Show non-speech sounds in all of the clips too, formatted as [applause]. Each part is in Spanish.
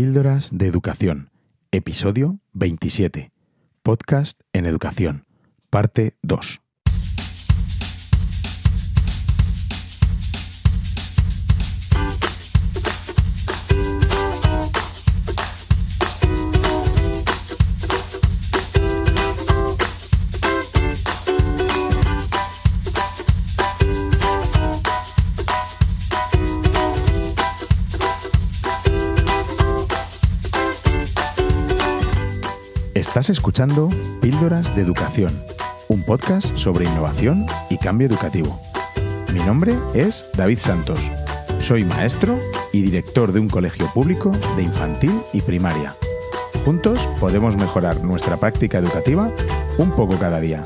Píldoras de Educación, episodio 27. Podcast en Educación, parte 2. Estás escuchando Píldoras de Educación, un podcast sobre innovación y cambio educativo. Mi nombre es David Santos. Soy maestro y director de un colegio público de infantil y primaria. Juntos podemos mejorar nuestra práctica educativa un poco cada día.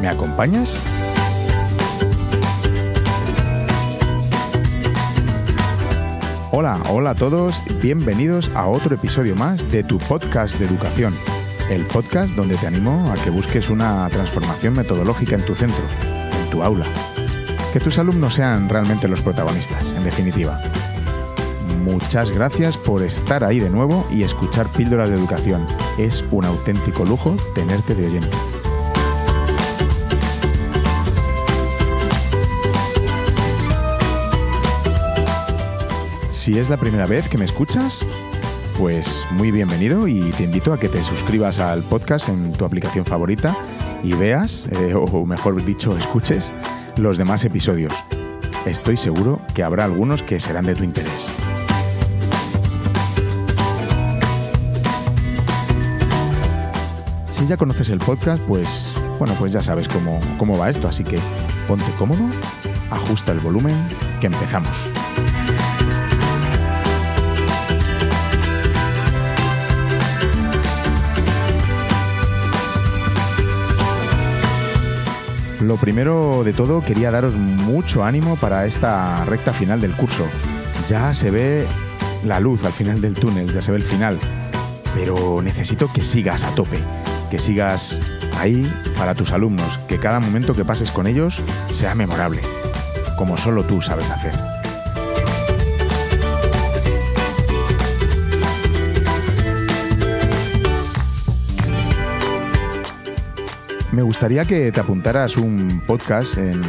¿Me acompañas? Hola, hola a todos, bienvenidos a otro episodio más de tu podcast de educación el podcast donde te animo a que busques una transformación metodológica en tu centro, en tu aula. Que tus alumnos sean realmente los protagonistas, en definitiva. Muchas gracias por estar ahí de nuevo y escuchar píldoras de educación. Es un auténtico lujo tenerte de oyente. Si es la primera vez que me escuchas, pues muy bienvenido y te invito a que te suscribas al podcast en tu aplicación favorita y veas, eh, o mejor dicho, escuches los demás episodios. Estoy seguro que habrá algunos que serán de tu interés. Si ya conoces el podcast, pues bueno, pues ya sabes cómo, cómo va esto, así que ponte cómodo, ajusta el volumen, que empezamos. Lo primero de todo, quería daros mucho ánimo para esta recta final del curso. Ya se ve la luz al final del túnel, ya se ve el final. Pero necesito que sigas a tope, que sigas ahí para tus alumnos, que cada momento que pases con ellos sea memorable, como solo tú sabes hacer. Me gustaría que te apuntaras un podcast en,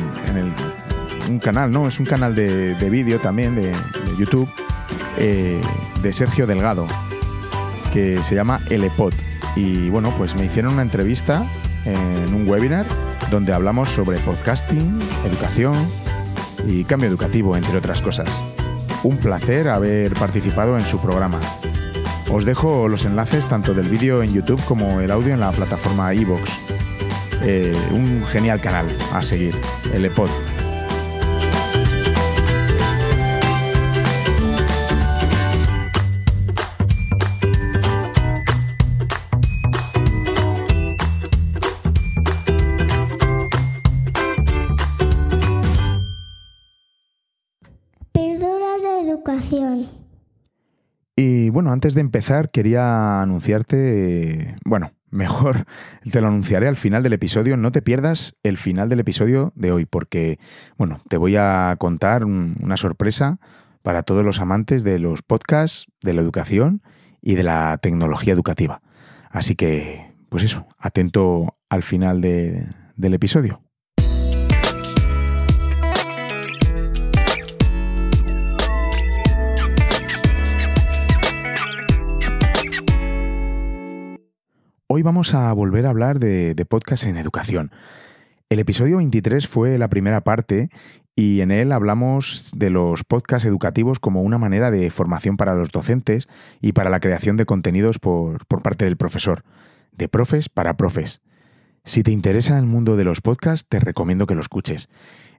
un canal, ¿no? Es un canal de, vídeo también, de, YouTube, eh, de Sergio Delgado, que se llama Elepod. Y bueno, pues me hicieron una entrevista en un webinar donde hablamos sobre podcasting, educación y cambio educativo, entre otras cosas. Un placer haber participado en su programa. Os dejo los enlaces tanto del vídeo en YouTube como el audio en la plataforma iVoox. Eh, un genial canal a seguir, el EPOD. Píldoras de educación. Y bueno, antes de empezar quería anunciarte, bueno, mejor [laughs] te lo anunciaré al final del episodio. No te pierdas el final del episodio de hoy, porque, bueno, te voy a contar una sorpresa para todos los amantes de los podcasts, de la educación y de la tecnología educativa. Así que, pues eso, atento al final del episodio. Hoy vamos a volver a hablar de, podcast en educación. El episodio 23 fue la primera parte y en él hablamos de los podcasts educativos como una manera de formación para los docentes y para la creación de contenidos por, parte del profesor, de profes para profes. Si te interesa el mundo de los podcasts, te recomiendo que lo escuches.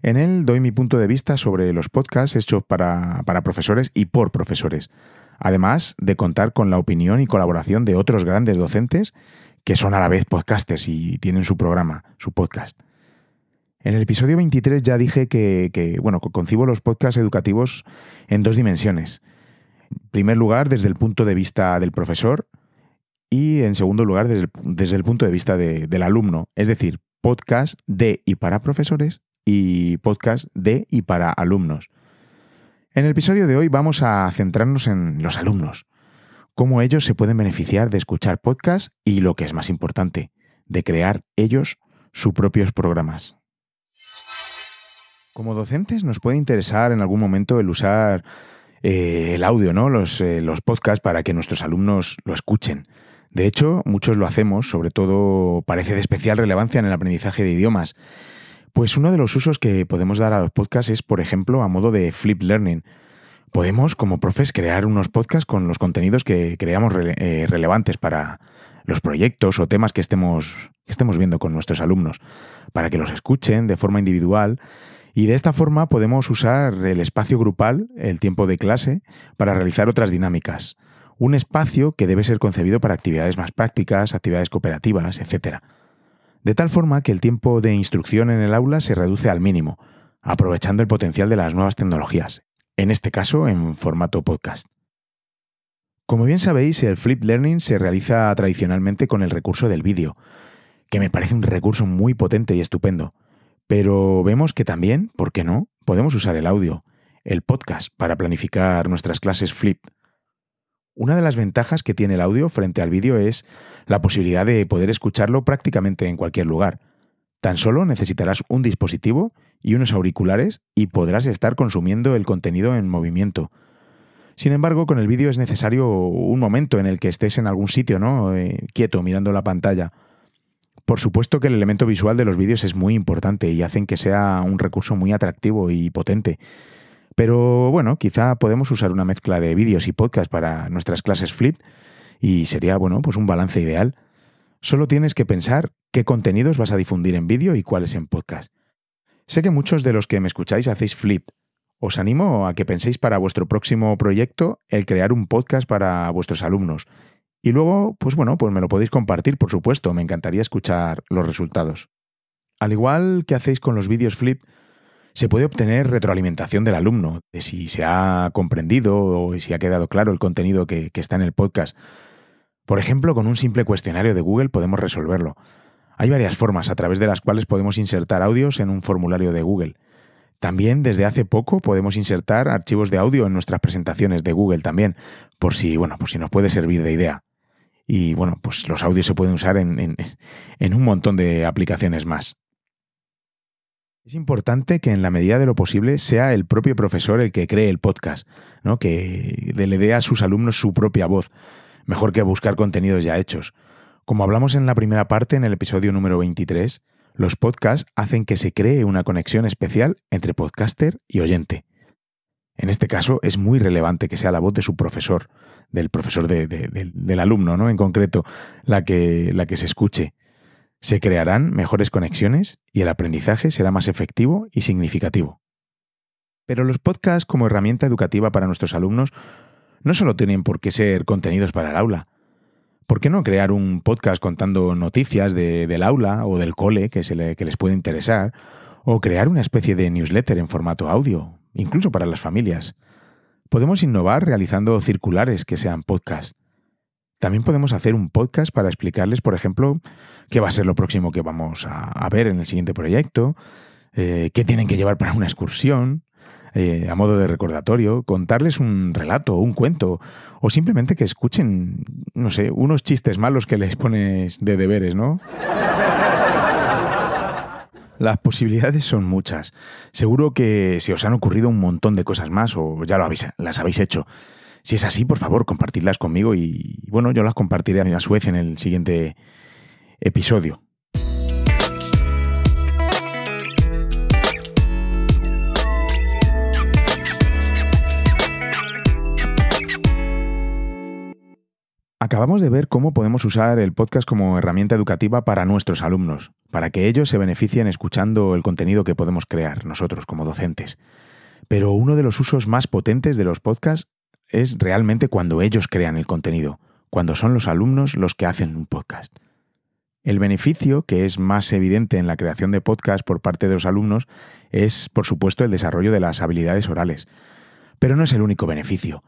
En él doy mi punto de vista sobre los podcasts hechos para profesores y por profesores, además de contar con la opinión y colaboración de otros grandes docentes que son a la vez podcasters y tienen su programa, su podcast. En el episodio 23 ya dije que, bueno, concibo los podcasts educativos en dos dimensiones. En primer lugar, desde el punto de vista del profesor y en segundo lugar, desde el, punto de vista del alumno. Es decir, podcast de y para profesores y podcast de y para alumnos. En el episodio de hoy vamos a centrarnos en los alumnos cómo ellos se pueden beneficiar de escuchar podcasts y, lo que es más importante, de crear ellos sus propios programas. Como docentes nos puede interesar en algún momento el usar eh, el audio, ¿no? Eh, los podcasts para que nuestros alumnos lo escuchen. De hecho, muchos lo hacemos, sobre todo parece de especial relevancia en el aprendizaje de idiomas. Pues uno de los usos que podemos dar a los podcasts es, por ejemplo, a modo de flip learning. Podemos, como profes, crear unos podcasts con los contenidos que creamos eh, relevantes para los proyectos o temas que estemos, que estemos viendo con nuestros alumnos, para que los escuchen de forma individual y de esta forma podemos usar el espacio grupal, el tiempo de clase, para realizar otras dinámicas. Un espacio que debe ser concebido para actividades más prácticas, actividades cooperativas, etc. De tal forma que el tiempo de instrucción en el aula se reduce al mínimo, aprovechando el potencial de las nuevas tecnologías, en este caso en formato podcast. Como bien sabéis, el flip learning se realiza tradicionalmente con el recurso del vídeo, que me parece un recurso muy potente y estupendo. Pero vemos que también, ¿por qué no?, podemos usar el audio, el podcast, para planificar nuestras clases Flip. Una de las ventajas que tiene el audio frente al vídeo es la posibilidad de poder escucharlo prácticamente en cualquier lugar. Tan solo necesitarás un dispositivo y unos auriculares y podrás estar consumiendo el contenido en movimiento. Sin embargo, con el vídeo es necesario un momento en el que estés en algún sitio, ¿no? Eh, quieto, mirando la pantalla. Por supuesto que el elemento visual de los vídeos es muy importante y hacen que sea un recurso muy atractivo y potente. Pero bueno, quizá podemos usar una mezcla de vídeos y podcast para nuestras clases Flip y sería, bueno, pues un balance ideal. Solo tienes que pensar qué contenidos vas a difundir en vídeo y cuáles en podcast. Sé que muchos de los que me escucháis hacéis Flip. Os animo a que penséis para vuestro próximo proyecto el crear un podcast para vuestros alumnos y luego, pues bueno, pues me lo podéis compartir, por supuesto, me encantaría escuchar los resultados. Al igual que hacéis con los vídeos flip, se puede obtener retroalimentación del alumno, de si se ha comprendido o si ha quedado claro el contenido que, está en el podcast. Por ejemplo, con un simple cuestionario de Google podemos resolverlo. Hay varias formas a través de las cuales podemos insertar audios en un formulario de Google. También desde hace poco podemos insertar archivos de audio en nuestras presentaciones de Google también, por si, bueno, por si nos puede servir de idea. Y bueno, pues los audios se pueden usar en, un montón de aplicaciones más. Es importante que en la medida de lo posible sea el propio profesor el que cree el podcast, ¿no? que le dé a sus alumnos su propia voz, mejor que buscar contenidos ya hechos. Como hablamos en la primera parte, en el episodio número 23, los podcasts hacen que se cree una conexión especial entre podcaster y oyente. En este caso es muy relevante que sea la voz de su profesor, del profesor del alumno, ¿no? En concreto, la que, la que se escuche. Se crearán mejores conexiones y el aprendizaje será más efectivo y significativo. Pero los podcasts como herramienta educativa para nuestros alumnos no solo tienen por qué ser contenidos para el aula. ¿Por qué no crear un podcast contando noticias del aula o del cole que, se que les puede interesar? O crear una especie de newsletter en formato audio, incluso para las familias. Podemos innovar realizando circulares que sean podcast. También podemos hacer un podcast para explicarles, por ejemplo, qué va a ser lo próximo que vamos a, ver en el siguiente proyecto, eh, qué tienen que llevar para una excursión, eh, a modo de recordatorio, contarles un relato, un cuento, o simplemente que escuchen, no sé, unos chistes malos que les pones de deberes, ¿no? Las posibilidades son muchas. Seguro que se os han ocurrido un montón de cosas más o ya lo habéis, las habéis hecho. Si es así, por favor, compartidlas conmigo y bueno, yo las compartiré a su vez en el siguiente episodio. Acabamos de ver cómo podemos usar el podcast como herramienta educativa para nuestros alumnos, para que ellos se beneficien escuchando el contenido que podemos crear nosotros como docentes. Pero uno de los usos más potentes de los podcasts es realmente cuando ellos crean el contenido, cuando son los alumnos los que hacen un podcast. El beneficio que es más evidente en la creación de podcasts por parte de los alumnos es, por supuesto, el desarrollo de las habilidades orales. Pero no es el único beneficio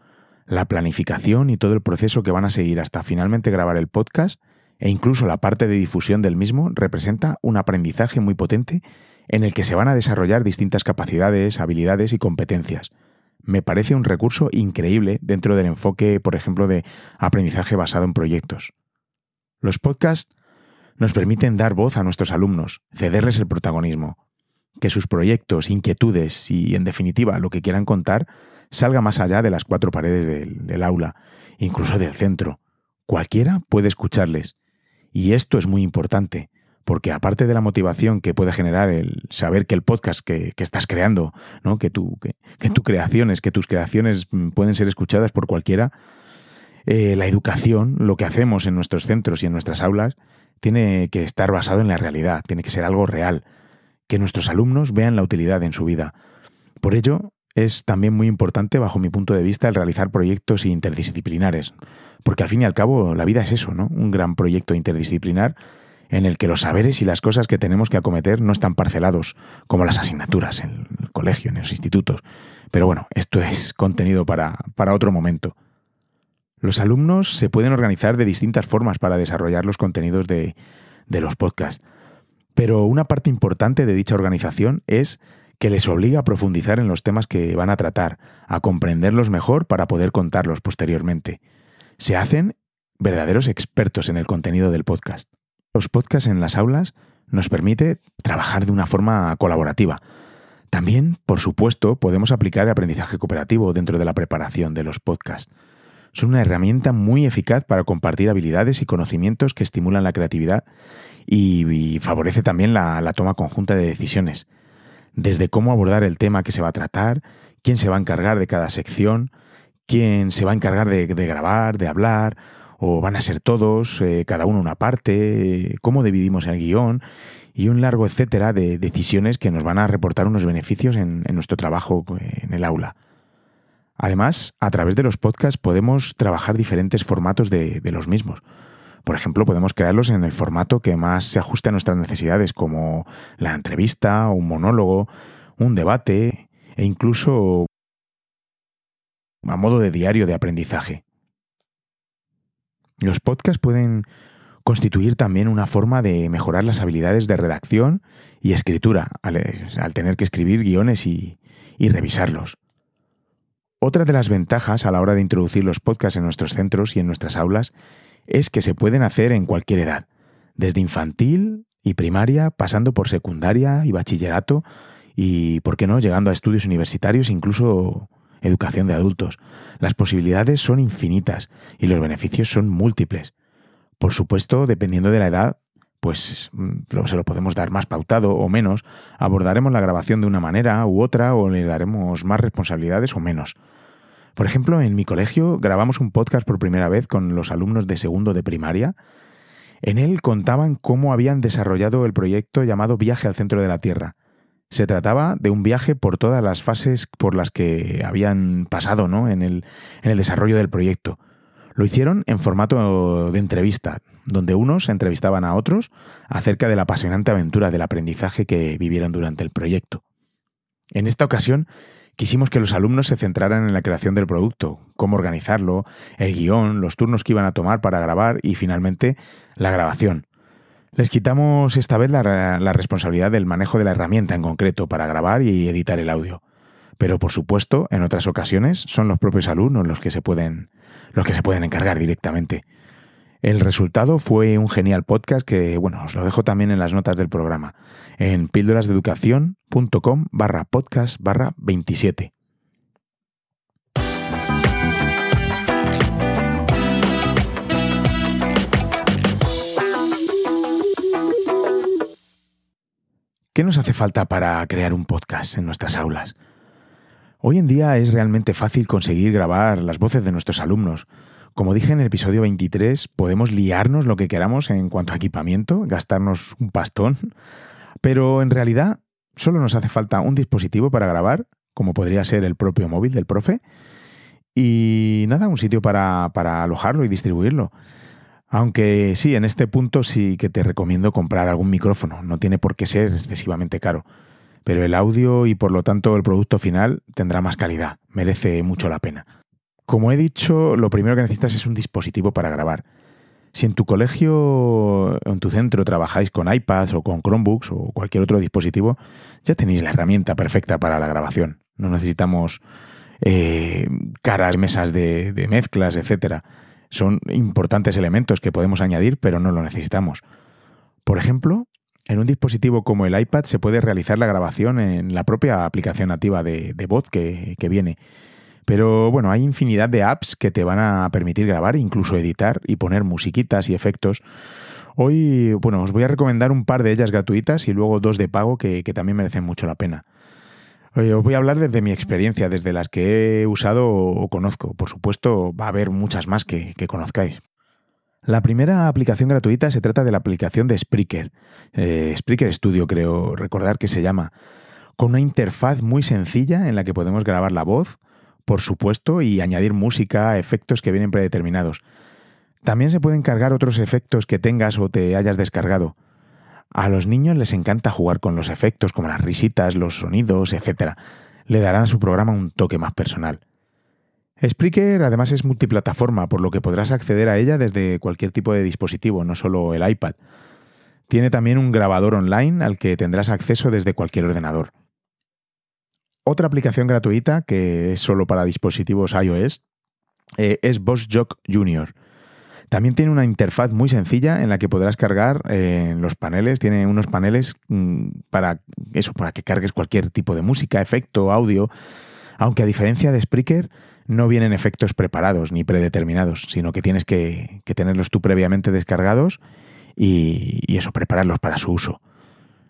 la planificación y todo el proceso que van a seguir hasta finalmente grabar el podcast e incluso la parte de difusión del mismo representa un aprendizaje muy potente en el que se van a desarrollar distintas capacidades, habilidades y competencias. Me parece un recurso increíble dentro del enfoque, por ejemplo, de aprendizaje basado en proyectos. Los podcasts nos permiten dar voz a nuestros alumnos, cederles el protagonismo, que sus proyectos, inquietudes y, en definitiva, lo que quieran contar, salga más allá de las cuatro paredes del, aula, incluso del centro. Cualquiera puede escucharles. Y esto es muy importante, porque aparte de la motivación que puede generar el saber que el podcast que, estás creando, ¿no? que, tu, que, creaciones, que tus creaciones pueden ser escuchadas por cualquiera, eh, la educación, lo que hacemos en nuestros centros y en nuestras aulas, tiene que estar basado en la realidad, tiene que ser algo real, que nuestros alumnos vean la utilidad en su vida. Por ello, es también muy importante, bajo mi punto de vista, el realizar proyectos interdisciplinares, porque al fin y al cabo la vida es eso, ¿no? Un gran proyecto interdisciplinar en el que los saberes y las cosas que tenemos que acometer no están parcelados como las asignaturas en el colegio, en los institutos. Pero bueno, esto es contenido para, otro momento. Los alumnos se pueden organizar de distintas formas para desarrollar los contenidos de, los podcasts, pero una parte importante de dicha organización es que les obliga a profundizar en los temas que van a tratar, a comprenderlos mejor para poder contarlos posteriormente. Se hacen verdaderos expertos en el contenido del podcast. Los podcasts en las aulas nos permite trabajar de una forma colaborativa. También, por supuesto, podemos aplicar el aprendizaje cooperativo dentro de la preparación de los podcasts. Son una herramienta muy eficaz para compartir habilidades y conocimientos que estimulan la creatividad y, favorece también la, toma conjunta de decisiones. Desde cómo abordar el tema que se va a tratar, quién se va a encargar de cada sección, quién se va a encargar de grabar, de hablar, o van a ser todos, eh, cada uno una parte, cómo dividimos el guion y un largo etcétera de decisiones que nos van a reportar unos beneficios en, nuestro trabajo en el aula. Además, a través de los podcasts podemos trabajar diferentes formatos de, los mismos. Por ejemplo, podemos crearlos en el formato que más se ajuste a nuestras necesidades, como la entrevista, un monólogo, un debate e incluso a modo de diario de aprendizaje. Los podcasts pueden constituir también una forma de mejorar las habilidades de redacción y escritura al, tener que escribir guiones y revisarlos. Otra de las ventajas a la hora de introducir los podcasts en nuestros centros y en nuestras aulas es que se pueden hacer en cualquier edad, desde infantil y primaria, pasando por secundaria y bachillerato y, ¿por qué no?, llegando a estudios universitarios, incluso educación de adultos. Las posibilidades son infinitas y los beneficios son múltiples. Por supuesto, dependiendo de la edad, pues se lo podemos dar más pautado o menos, abordaremos la grabación de una manera u otra o le daremos más responsabilidades o menos. Por ejemplo, en mi colegio grabamos un podcast por primera vez con los alumnos de segundo de primaria. En él contaban cómo habían desarrollado el proyecto llamado Viaje al Centro de la Tierra, se trataba de un viaje por todas las fases por las que habían pasado ¿no? en, el, en el desarrollo del proyecto. Lo hicieron en formato de entrevista, donde unos entrevistaban a otros acerca de la apasionante aventura del aprendizaje que vivieron durante el proyecto. En esta ocasión, quisimos que los alumnos se centraran en la creación del producto, cómo organizarlo, el guion, los turnos que iban a tomar para grabar y finalmente la grabación, les quitamos esta vez la, responsabilidad del manejo de la herramienta en concreto para grabar y editar el audio. Pero por supuesto, en otras ocasiones son los propios alumnos los que se pueden, los que se pueden encargar directamente. El resultado fue un genial podcast que, bueno, os lo dejo también en las notas del programa, en píldorasdeeducación.com barra podcast barra 27. ¿Qué nos hace falta para crear un podcast en nuestras aulas? Hoy en día es realmente fácil conseguir grabar las voces de nuestros alumnos. Como dije en el episodio 23, podemos liarnos lo que queramos en cuanto a equipamiento, gastarnos un pastón, pero en realidad solo nos hace falta un dispositivo para grabar, como podría ser el propio móvil del profe, y nada, un sitio para, para alojarlo y distribuirlo. Aunque sí, en este punto sí que te recomiendo comprar algún micrófono, no tiene por qué ser excesivamente caro, pero el audio y por lo tanto el producto final tendrá más calidad, merece mucho la pena. Como he dicho, lo primero que necesitas es un dispositivo para grabar. Si en tu colegio o en tu centro trabajáis con iPads o con Chromebooks o cualquier otro dispositivo, ya tenéis la herramienta perfecta para la grabación. No necesitamos eh, caras, mesas de, mezclas, etcétera. Son importantes elementos que podemos añadir, pero no lo necesitamos. Por ejemplo, en un dispositivo como el iPad se puede realizar la grabación en la propia aplicación nativa de, voz que, viene. Pero bueno, hay infinidad de apps que te van a permitir grabar, incluso editar y poner musiquitas y efectos. Hoy, bueno, os voy a recomendar un par de ellas gratuitas y luego dos de pago que, también merecen mucho la pena. os voy a hablar desde mi experiencia, desde las que he usado o conozco. Por supuesto, va a haber muchas más que conozcáis. La primera aplicación gratuita se trata de la aplicación de Spreaker, eh, Spreaker Studio creo recordar que se llama, con una interfaz muy sencilla en la que podemos grabar la voz, por supuesto, y añadir música, efectos que vienen predeterminados. También se pueden cargar otros efectos que tengas o te hayas descargado. A los niños les encanta jugar con los efectos, como las risitas, los sonidos, etc. Le darán a su programa un toque más personal. Spreaker además es multiplataforma, por lo que podrás acceder a ella desde cualquier tipo de dispositivo, no solo el iPad. Tiene también un grabador online al que tendrás acceso desde cualquier ordenador. Otra aplicación gratuita, que es solo para dispositivos iOS, eh, es Boss Jock Junior. También tiene una interfaz muy sencilla en la que podrás cargar eh, los paneles. Tiene unos paneles mm, para eso, para que cargues cualquier tipo de música, efecto, audio. Aunque a diferencia de Spreaker, no vienen efectos preparados ni predeterminados, sino que tienes que, tenerlos tú previamente descargados y, eso, prepararlos para su uso.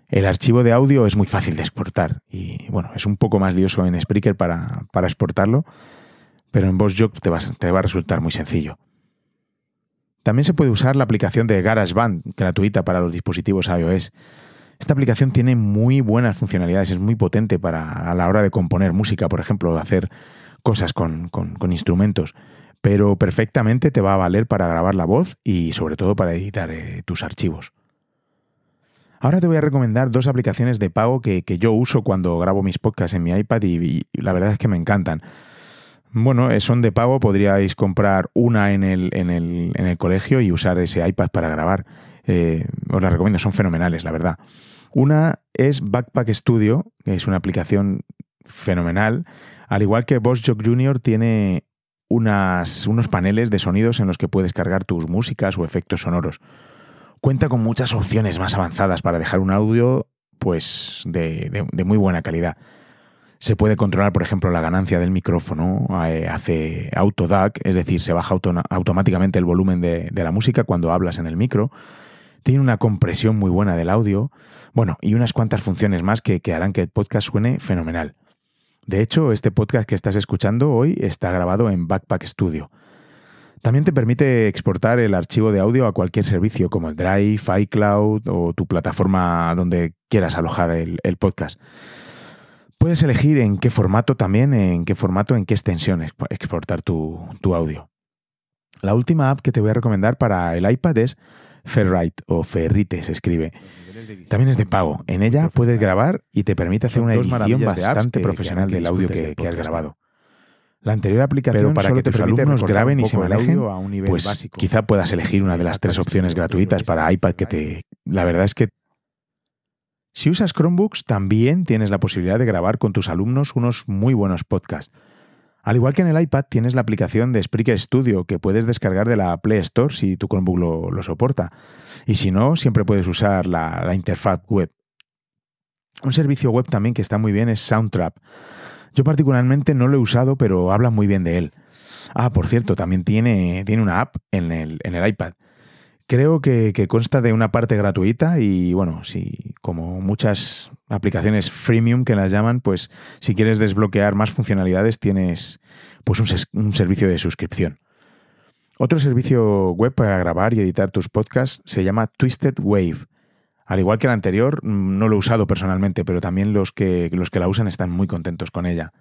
El archivo de audio es muy fácil de exportar y bueno, es un poco más lioso en Spreaker para, exportarlo, pero en VoiceJock te, te va a resultar muy sencillo. También se puede usar la aplicación de GarageBand, gratuita para los dispositivos iOS. Esta aplicación tiene muy buenas funcionalidades, es muy potente para a la hora de componer música, por ejemplo, hacer cosas con, instrumentos, pero perfectamente te va a valer para grabar la voz y sobre todo para editar eh, tus archivos. Ahora te voy a recomendar dos aplicaciones de pago que, yo uso cuando grabo mis podcasts en mi iPad y, la verdad es que me encantan. Bueno, eh, son de pago, podríais comprar una en el, en el, colegio y usar ese iPad para grabar. Eh, os la recomiendo, son fenomenales, la verdad. Una es Backpack Studio, que es una aplicación fenomenal al igual que Boss Jock Jr. tiene unas, unos paneles de sonidos en los que puedes cargar tus músicas o efectos sonoros. Cuenta con muchas opciones más avanzadas para dejar un audio pues de, muy buena calidad. Se puede controlar, por ejemplo, la ganancia del micrófono, eh, hace auto DAC, es decir, se baja automáticamente el volumen de, la música cuando hablas en el micro. Tiene una compresión muy buena del audio. Bueno, y unas cuantas funciones más que harán que el podcast suene fenomenal. De hecho, este podcast que estás escuchando hoy está grabado en Backpack Studio. También te permite exportar el archivo de audio a cualquier servicio como el Drive, iCloud o tu plataforma donde quieras alojar el, podcast. Puedes elegir en qué formato también, en qué formato, en qué extensión exportar tu, tu audio. La última app que te voy a recomendar para el iPad es Ferrite o Ferrite se escribe. También es de pago. En ella puedes grabar y te permite hacer una edición bastante profesional del audio que, has grabado. La anterior aplicación para que tus alumnos graben y se manejen, a un nivel pues quizá puedas elegir una de las tres opciones gratuitas para iPad que te... La verdad es que si usas Chromebooks también tienes la posibilidad de grabar con tus alumnos unos muy buenos podcasts. Al igual que en el iPad tienes la aplicación de Spreaker Studio que puedes descargar de la Play Store si tu Chromebook lo, soporta. Y si no, siempre puedes usar la, interfaz web. Un servicio web también que está muy bien es Soundtrap. Yo particularmente no lo he usado, pero habla muy bien de él. Ah, por cierto, también tiene, tiene una app en el, en el iPad. Creo que, consta de una parte gratuita y bueno, si como muchas aplicaciones freemium que las llaman, pues si quieres desbloquear más funcionalidades tienes pues un, servicio de suscripción. Otro servicio web para grabar y editar tus podcasts se llama Twisted Wave. Al igual que el anterior, mm, no lo he usado personalmente, pero también los que, los que la usan están muy contentos con ella.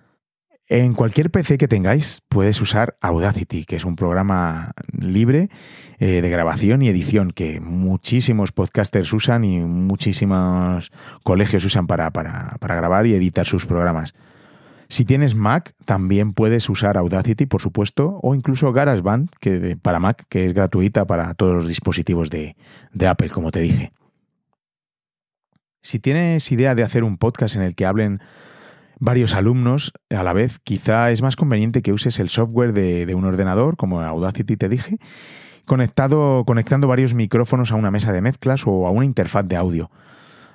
En cualquier PC que tengáis puedes usar Audacity, que es un programa libre eh, de grabación y edición que muchísimos podcasters usan y muchísimos colegios usan para, grabar y editar sus programas. Si tienes Mac, también puedes usar Audacity, por supuesto, o incluso GarageBand, que para Mac, que es gratuita para todos los dispositivos de Apple, como te dije. Si tienes idea de hacer un podcast en el que hablen varios alumnos a la vez, quizá es más conveniente que uses el software de, un ordenador, como Audacity te dije, conectado, conectando varios micrófonos a una mesa de mezclas o a una interfaz de audio.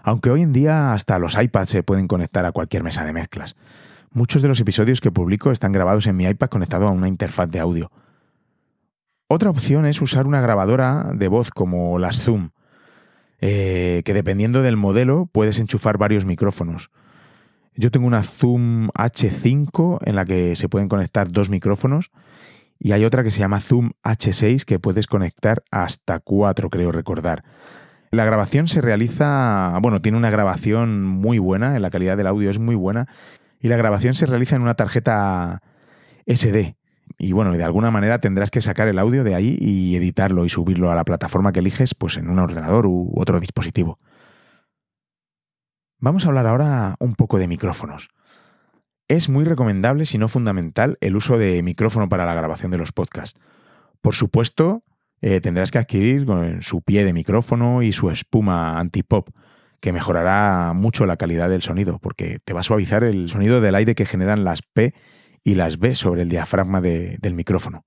Aunque hoy en día hasta los iPads se pueden conectar a cualquier mesa de mezclas. Muchos de los episodios que publico están grabados en mi iPad conectado a una interfaz de audio. Otra opción es usar una grabadora de voz como las Zoom, eh, que dependiendo del modelo puedes enchufar varios micrófonos. Yo tengo una Zoom H5 en la que se pueden conectar dos micrófonos y hay otra que se llama Zoom H6 que puedes conectar hasta cuatro, creo recordar. La grabación se realiza, bueno, tiene una grabación muy buena, la calidad del audio es muy buena, y la grabación se realiza en una tarjeta SD. Y bueno, de alguna manera tendrás que sacar el audio de ahí y editarlo y subirlo a la plataforma que eliges, pues en un ordenador u otro dispositivo. Vamos a hablar ahora un poco de micrófonos. Es muy recomendable, si no fundamental, el uso de micrófono para la grabación de los podcasts. Por supuesto, eh, tendrás que adquirir su pie de micrófono y su espuma anti-pop, que mejorará mucho la calidad del sonido, porque te va a suavizar el sonido del aire que generan las P y las B sobre el diafragma del micrófono.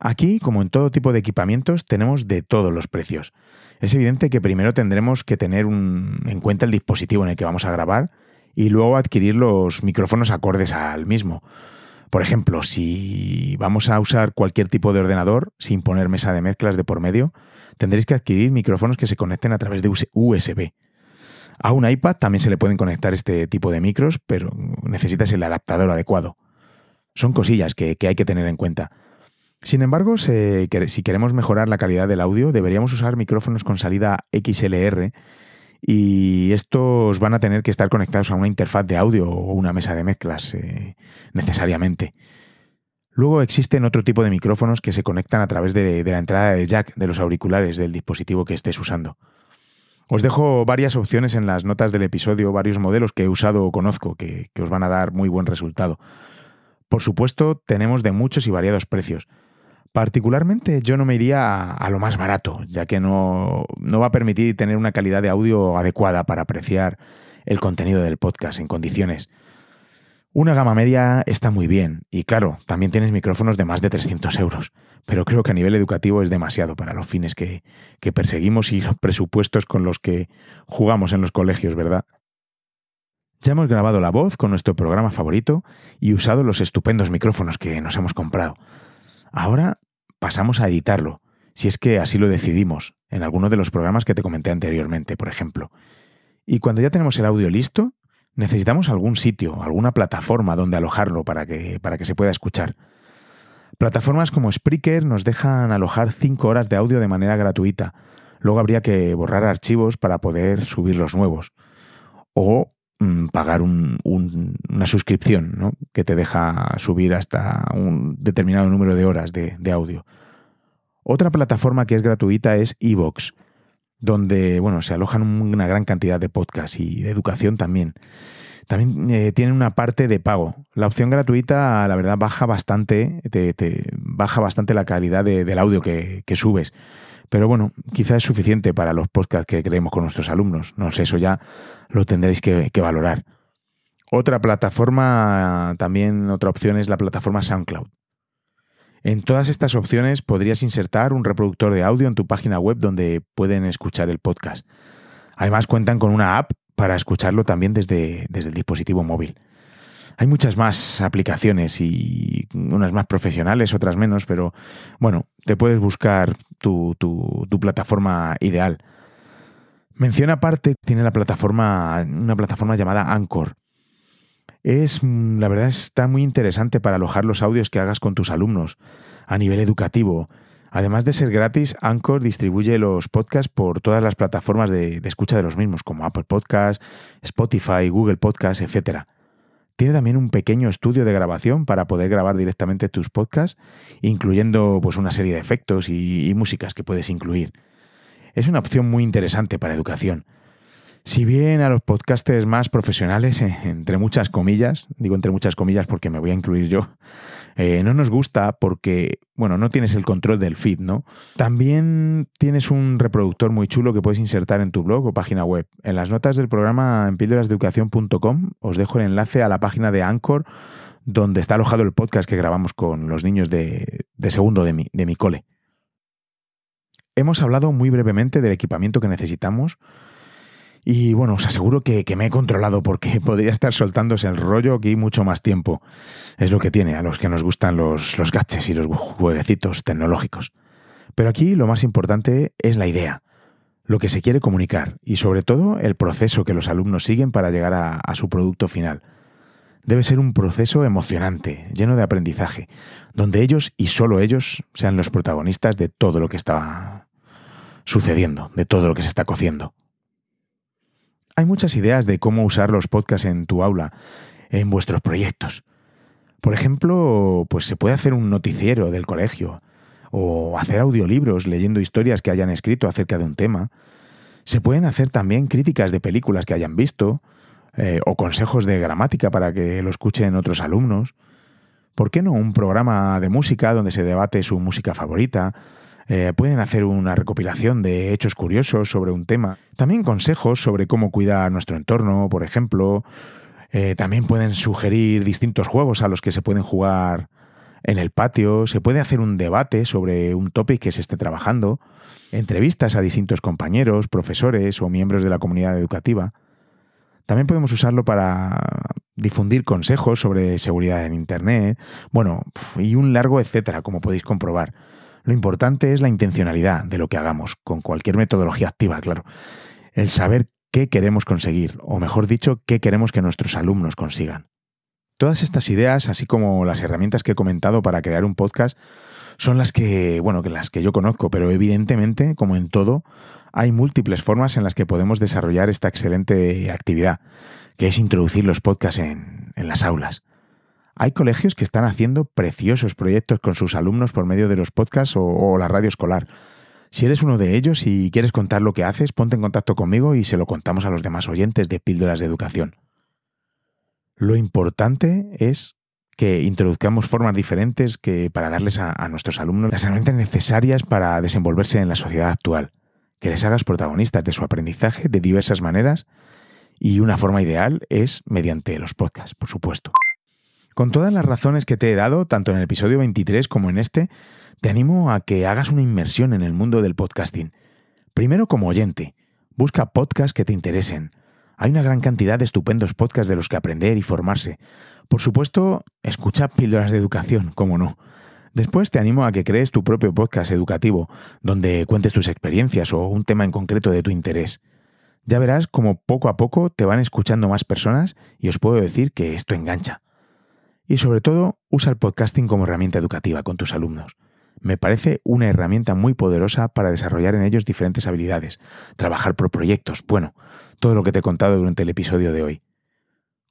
Aquí, como en todo tipo de equipamientos, tenemos de todos los precios. Es evidente que primero tendremos que tener en cuenta el dispositivo en el que vamos a grabar y luego adquirir los micrófonos acordes al mismo. Por ejemplo, si vamos a usar cualquier tipo de ordenador sin poner mesa de mezclas de por medio, tendréis que adquirir micrófonos que se conecten a través de USB. A un iPad también se le pueden conectar este tipo de micros, pero necesitas el adaptador adecuado. Son cosillas que, hay que tener en cuenta. Sin embargo, si queremos mejorar la calidad del audio, deberíamos usar micrófonos con salida XLR y estos van a tener que estar conectados a una interfaz de audio o una mesa de mezclas eh, necesariamente. Luego existen otro tipo de micrófonos que se conectan a través de, la entrada de jack de los auriculares del dispositivo que estés usando. Os dejo varias opciones en las notas del episodio, varios modelos que he usado o conozco que os van a dar muy buen resultado. Por supuesto, tenemos de muchos y variados precios. Particularmente yo no me iría a, lo más barato, ya que no, no va a permitir tener una calidad de audio adecuada para apreciar el contenido del podcast en condiciones. Una gama media está muy bien y claro, también tienes micrófonos de más de 300 euros, pero creo que a nivel educativo es demasiado para los fines que, que perseguimos y los presupuestos con los que jugamos en los colegios, ¿verdad? Ya hemos grabado la voz con nuestro programa favorito y usado los estupendos micrófonos que nos hemos comprado. Ahora pasamos a editarlo, si es que así lo decidimos, en alguno de los programas que te comenté anteriormente, por ejemplo. Y cuando ya tenemos el audio listo, necesitamos algún sitio, alguna plataforma donde alojarlo para que, para que se pueda escuchar. Plataformas como Spreaker nos dejan alojar 5 horas de audio de manera gratuita. Luego habría que borrar archivos para poder subir los nuevos. O Mm, pagar una suscripción que te deja subir hasta un determinado número de horas de, audio. Otra plataforma que es gratuita es Evox, donde bueno, se alojan una gran cantidad de podcasts y de educación también. También eh, tiene una parte de pago. La opción gratuita, la verdad, baja bastante, te, baja bastante la calidad del audio que, que subes. Pero bueno, quizás es suficiente para los podcasts que creemos con nuestros alumnos. No sé, eso ya lo tendréis que, valorar. Otra plataforma, también otra opción es la plataforma SoundCloud. En todas estas opciones podrías insertar un reproductor de audio en tu página web donde pueden escuchar el podcast. Además cuentan con una app para escucharlo también desde, desde el dispositivo móvil. Hay muchas más aplicaciones y unas más profesionales, otras menos, pero bueno, te puedes buscar tu, plataforma ideal. Menciona aparte, tiene la plataforma, una plataforma llamada Anchor. Es, la verdad, está muy interesante para alojar los audios que hagas con tus alumnos a nivel educativo. Además de ser gratis, Anchor distribuye los podcasts por todas las plataformas de, escucha de los mismos, como Apple Podcasts, Spotify, Google Podcasts, etc. Tiene también un pequeño estudio de grabación para poder grabar directamente tus podcasts, incluyendo pues, una serie de efectos y, músicas que puedes incluir. Es una opción muy interesante para educación. Si bien a los podcasters más profesionales, eh, entre muchas comillas, digo entre muchas comillas porque me voy a incluir yo, eh, no nos gusta porque, bueno, no tienes el control del feed, ¿no? También tienes un reproductor muy chulo que puedes insertar en tu blog o página web. En las notas del programa en píldorasdeeducación.com os dejo el enlace a la página de Anchor donde está alojado el podcast que grabamos con los niños de, segundo de mi, de mi cole. Hemos hablado muy brevemente del equipamiento que necesitamos y bueno, os aseguro que, me he controlado porque [laughs] podría estar soltándose el rollo aquí mucho más tiempo. Es lo que tiene a los que nos gustan los, los gadgets y los jueguecitos tecnológicos. Pero aquí lo más importante es la idea, lo que se quiere comunicar y sobre todo el proceso que los alumnos siguen para llegar a, a su producto final. Debe ser un proceso emocionante, lleno de aprendizaje, donde ellos y solo ellos sean los protagonistas de todo lo que está sucediendo, de todo lo que se está cociendo. Hay muchas ideas de cómo usar los podcasts en tu aula, en vuestros proyectos. Por ejemplo, pues se puede hacer un noticiero del colegio, o hacer audiolibros leyendo historias que hayan escrito acerca de un tema. Se pueden hacer también críticas de películas que hayan visto, eh, o consejos de gramática para que lo escuchen otros alumnos. ¿Por qué no un programa de música donde se debate su música favorita, eh, pueden hacer una recopilación de hechos curiosos sobre un tema. También consejos sobre cómo cuidar nuestro entorno, por ejemplo. Eh, también pueden sugerir distintos juegos a los que se pueden jugar en el patio. Se puede hacer un debate sobre un topic que se esté trabajando. Entrevistas a distintos compañeros, profesores o miembros de la comunidad educativa. También podemos usarlo para difundir consejos sobre seguridad en Internet, bueno, y un largo etcétera, como podéis comprobar. Lo importante es la intencionalidad de lo que hagamos, con cualquier metodología activa, claro. El saber qué queremos conseguir, o mejor dicho, qué queremos que nuestros alumnos consigan. Todas estas ideas, así como las herramientas que he comentado para crear un podcast, son las que, bueno, que las que yo conozco, pero evidentemente, como en todo, hay múltiples formas en las que podemos desarrollar esta excelente actividad, que es introducir los podcasts en, en las aulas. Hay colegios que están haciendo preciosos proyectos con sus alumnos por medio de los podcasts o, la radio escolar. Si eres uno de ellos y quieres contar lo que haces, ponte en contacto conmigo y se lo contamos a los demás oyentes de Píldoras de Educación. Lo importante es que introduzcamos formas diferentes que para darles a, a, nuestros alumnos las herramientas necesarias para desenvolverse en la sociedad actual, que les hagas protagonistas de su aprendizaje de diversas maneras y una forma ideal es mediante los podcasts, por supuesto. Con todas las razones que te he dado, tanto en el episodio 23 como en este, te animo a que hagas una inmersión en el mundo del podcasting. Primero como oyente, busca podcasts que te interesen. Hay una gran cantidad de estupendos podcasts de los que aprender y formarse. Por supuesto, escucha píldoras de educación, como no. Después te animo a que crees tu propio podcast educativo, donde cuentes tus experiencias o un tema en concreto de tu interés. Ya verás como poco a poco te van escuchando más personas y os puedo decir que esto engancha. Y sobre todo, usa el podcasting como herramienta educativa con tus alumnos. Me parece una herramienta muy poderosa para desarrollar en ellos diferentes habilidades, trabajar por proyectos, bueno, todo lo que te he contado durante el episodio de hoy.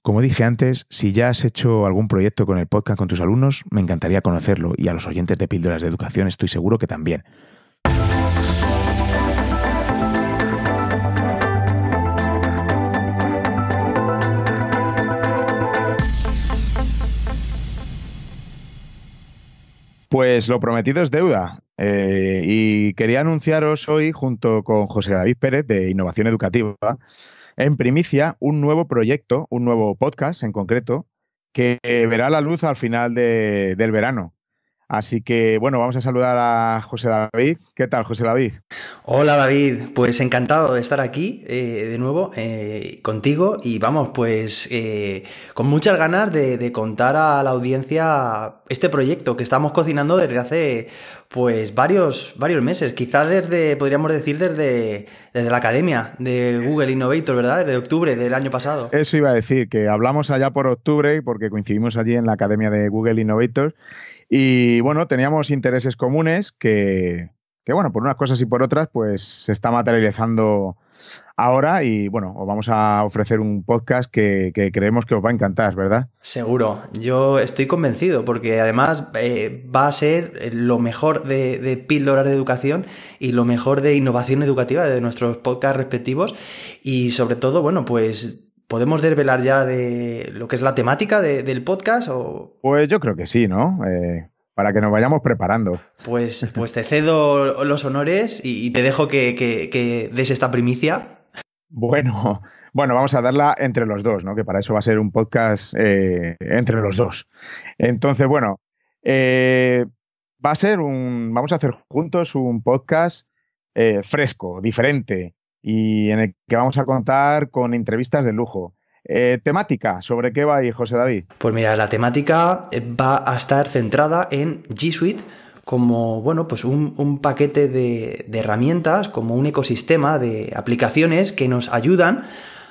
Como dije antes, si ya has hecho algún proyecto con el podcast con tus alumnos, me encantaría conocerlo y a los oyentes de Píldoras de Educación estoy seguro que también. Pues lo prometido es deuda. Eh, y quería anunciaros hoy, junto con José David Pérez de Innovación Educativa, en primicia un nuevo proyecto, un nuevo podcast en concreto, que verá la luz al final del verano. Así que bueno, vamos a saludar a José David. ¿Qué tal, José David? Hola David, pues encantado de estar aquí eh, de nuevo eh, contigo y vamos, pues eh, con muchas ganas de, contar a la audiencia este proyecto que estamos cocinando desde hace pues varios, varios meses, quizás desde, podríamos decir, desde, desde la academia de Google Innovator, ¿verdad? Desde octubre del año pasado. Eso iba a decir, que hablamos allá por octubre porque coincidimos allí en la academia de Google Innovator y bueno, teníamos intereses comunes que, que, bueno, por unas cosas y por otras, pues se está materializando ahora y bueno, os vamos a ofrecer un podcast que, creemos que os va a encantar, ¿verdad? Seguro, yo estoy convencido porque además eh, va a ser lo mejor de, de píldoras de educación y lo mejor de innovación educativa de nuestros podcasts respectivos y sobre todo, bueno, pues ¿Podemos desvelar ya de lo que es la temática del podcast? O... Pues yo creo que sí, ¿no? Eh, para que nos vayamos preparando. Pues, pues te cedo los honores y, te dejo que, des esta primicia. Bueno, bueno, vamos a darla entre los dos, ¿no? Que para eso va a ser un podcast eh, entre los dos. Entonces, bueno, eh, va a ser un. Vamos a hacer juntos un podcast fresco, diferente, y en el que vamos a contar con entrevistas de lujo. Eh, temática, ¿sobre qué va ahí, José David? Pues mira, la temática eh, va a estar centrada en G Suite como bueno, pues un, paquete de, de herramientas, como un ecosistema de aplicaciones que nos ayudan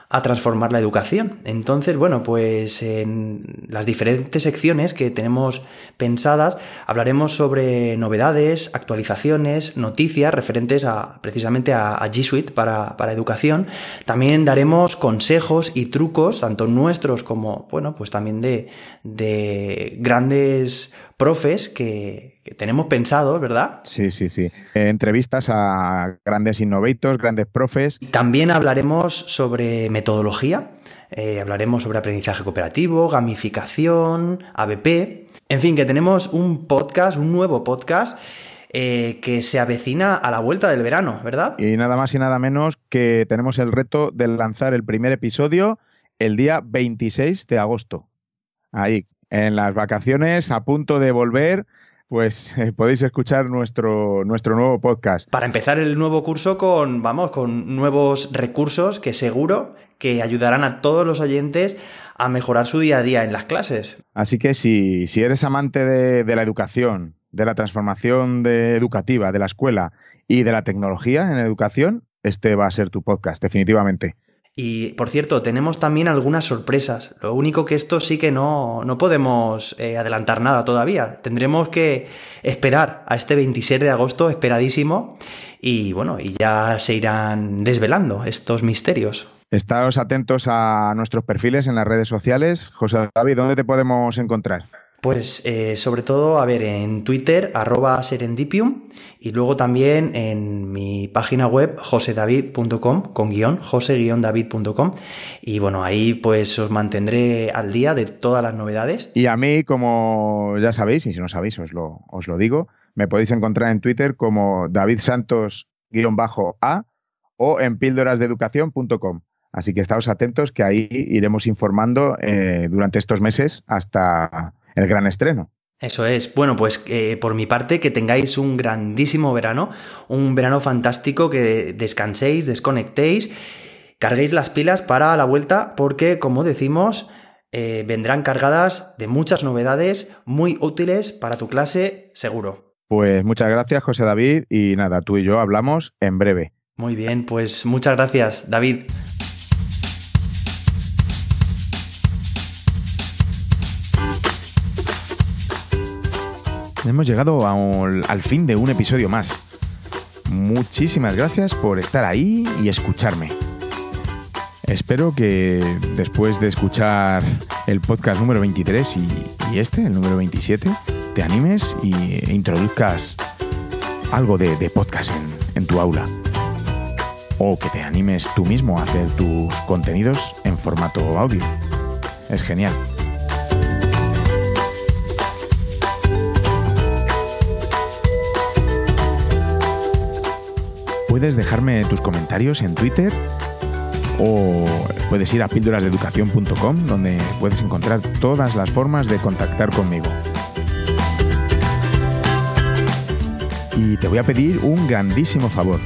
a transformar la educación. Entonces, bueno, pues en las diferentes secciones que tenemos pensadas hablaremos sobre novedades, actualizaciones, noticias referentes a precisamente a, G Suite para, para, educación. También daremos consejos y trucos, tanto nuestros como, bueno, pues también de, de grandes profes que, tenemos pensado, ¿verdad? Sí, sí, sí. Eh, entrevistas a grandes innovators, grandes profes. También hablaremos sobre metodología, eh, hablaremos sobre aprendizaje cooperativo, gamificación, ABP. En fin, que tenemos un podcast, un nuevo podcast. Eh, que se avecina a la vuelta del verano, ¿verdad? Y nada más y nada menos que tenemos el reto de lanzar el primer episodio el día 26 de agosto. Ahí, en las vacaciones, a punto de volver, pues [laughs] eh, podéis escuchar nuestro, nuestro nuevo podcast. Para empezar el nuevo curso con, vamos, con nuevos recursos que seguro que ayudarán a todos los oyentes a mejorar su día a día en las clases. Así que si, si eres amante de, de la educación, de la transformación de educativa, de la escuela y de la tecnología en educación, este va a ser tu podcast, definitivamente. Y por cierto, tenemos también algunas sorpresas. Lo único que esto sí que no, no podemos eh, adelantar nada todavía. Tendremos que esperar a este 26 de agosto, esperadísimo. Y bueno, y ya se irán desvelando estos misterios. Estaos atentos a nuestros perfiles en las redes sociales. José David, ¿dónde te podemos encontrar? Pues eh, sobre todo, a ver, en Twitter, arroba serendipium, y luego también en mi página web, josedavid.com, con guion, jose-david.com, y bueno, ahí pues os mantendré al día de todas las novedades. Y a mí, como ya sabéis, y si no sabéis, os lo, os lo digo, me podéis encontrar en Twitter como David Santos-A o en píldorasdeeducación.com. Así que estáos atentos que ahí iremos informando eh, durante estos meses hasta el gran estreno. Eso es. Bueno, pues eh, por mi parte, que tengáis un grandísimo verano, un verano fantástico, que descanséis, desconectéis, carguéis las pilas para la vuelta, porque como decimos, eh, vendrán cargadas de muchas novedades muy útiles para tu clase, seguro. Pues muchas gracias, José David, y nada, tú y yo hablamos en breve. Muy bien, pues muchas gracias, David. Hemos llegado al fin de un episodio más. Muchísimas gracias por estar ahí y escucharme. Espero que después de escuchar el podcast número 23 y, este, el número 27, te animes e introduzcas algo de, podcast en tu aula. O que te animes tú mismo a hacer tus contenidos en formato audio. Es genial. Puedes dejarme tus comentarios en Twitter o puedes ir a píldorasdeeducación.com donde puedes encontrar todas las formas de contactar conmigo. Y te voy a pedir un grandísimo favor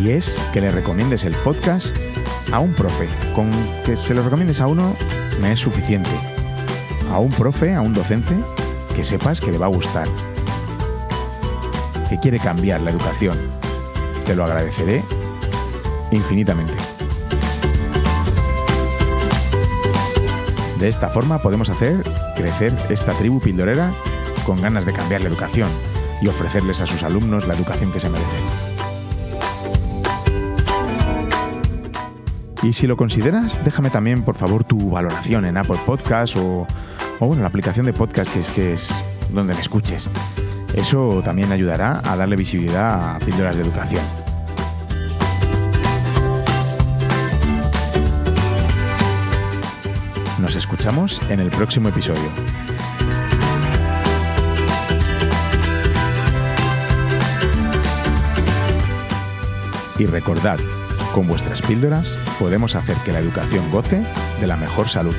y es que le recomiendes el podcast a un profe. Con que se lo recomiendes a uno me es suficiente. A un profe, a un docente, que sepas que le va a gustar. Que quiere cambiar la educación te lo agradeceré infinitamente. De esta forma podemos hacer crecer esta tribu pildorera con ganas de cambiar la educación y ofrecerles a sus alumnos la educación que se merecen. Y si lo consideras, déjame también, por favor, tu valoración en Apple Podcast o, o la aplicación de podcast que es, que es donde me escuches. Eso también ayudará a darle visibilidad a píldoras de educación. Nos escuchamos en el próximo episodio. Y recordad, con vuestras píldoras podemos hacer que la educación goce de la mejor salud.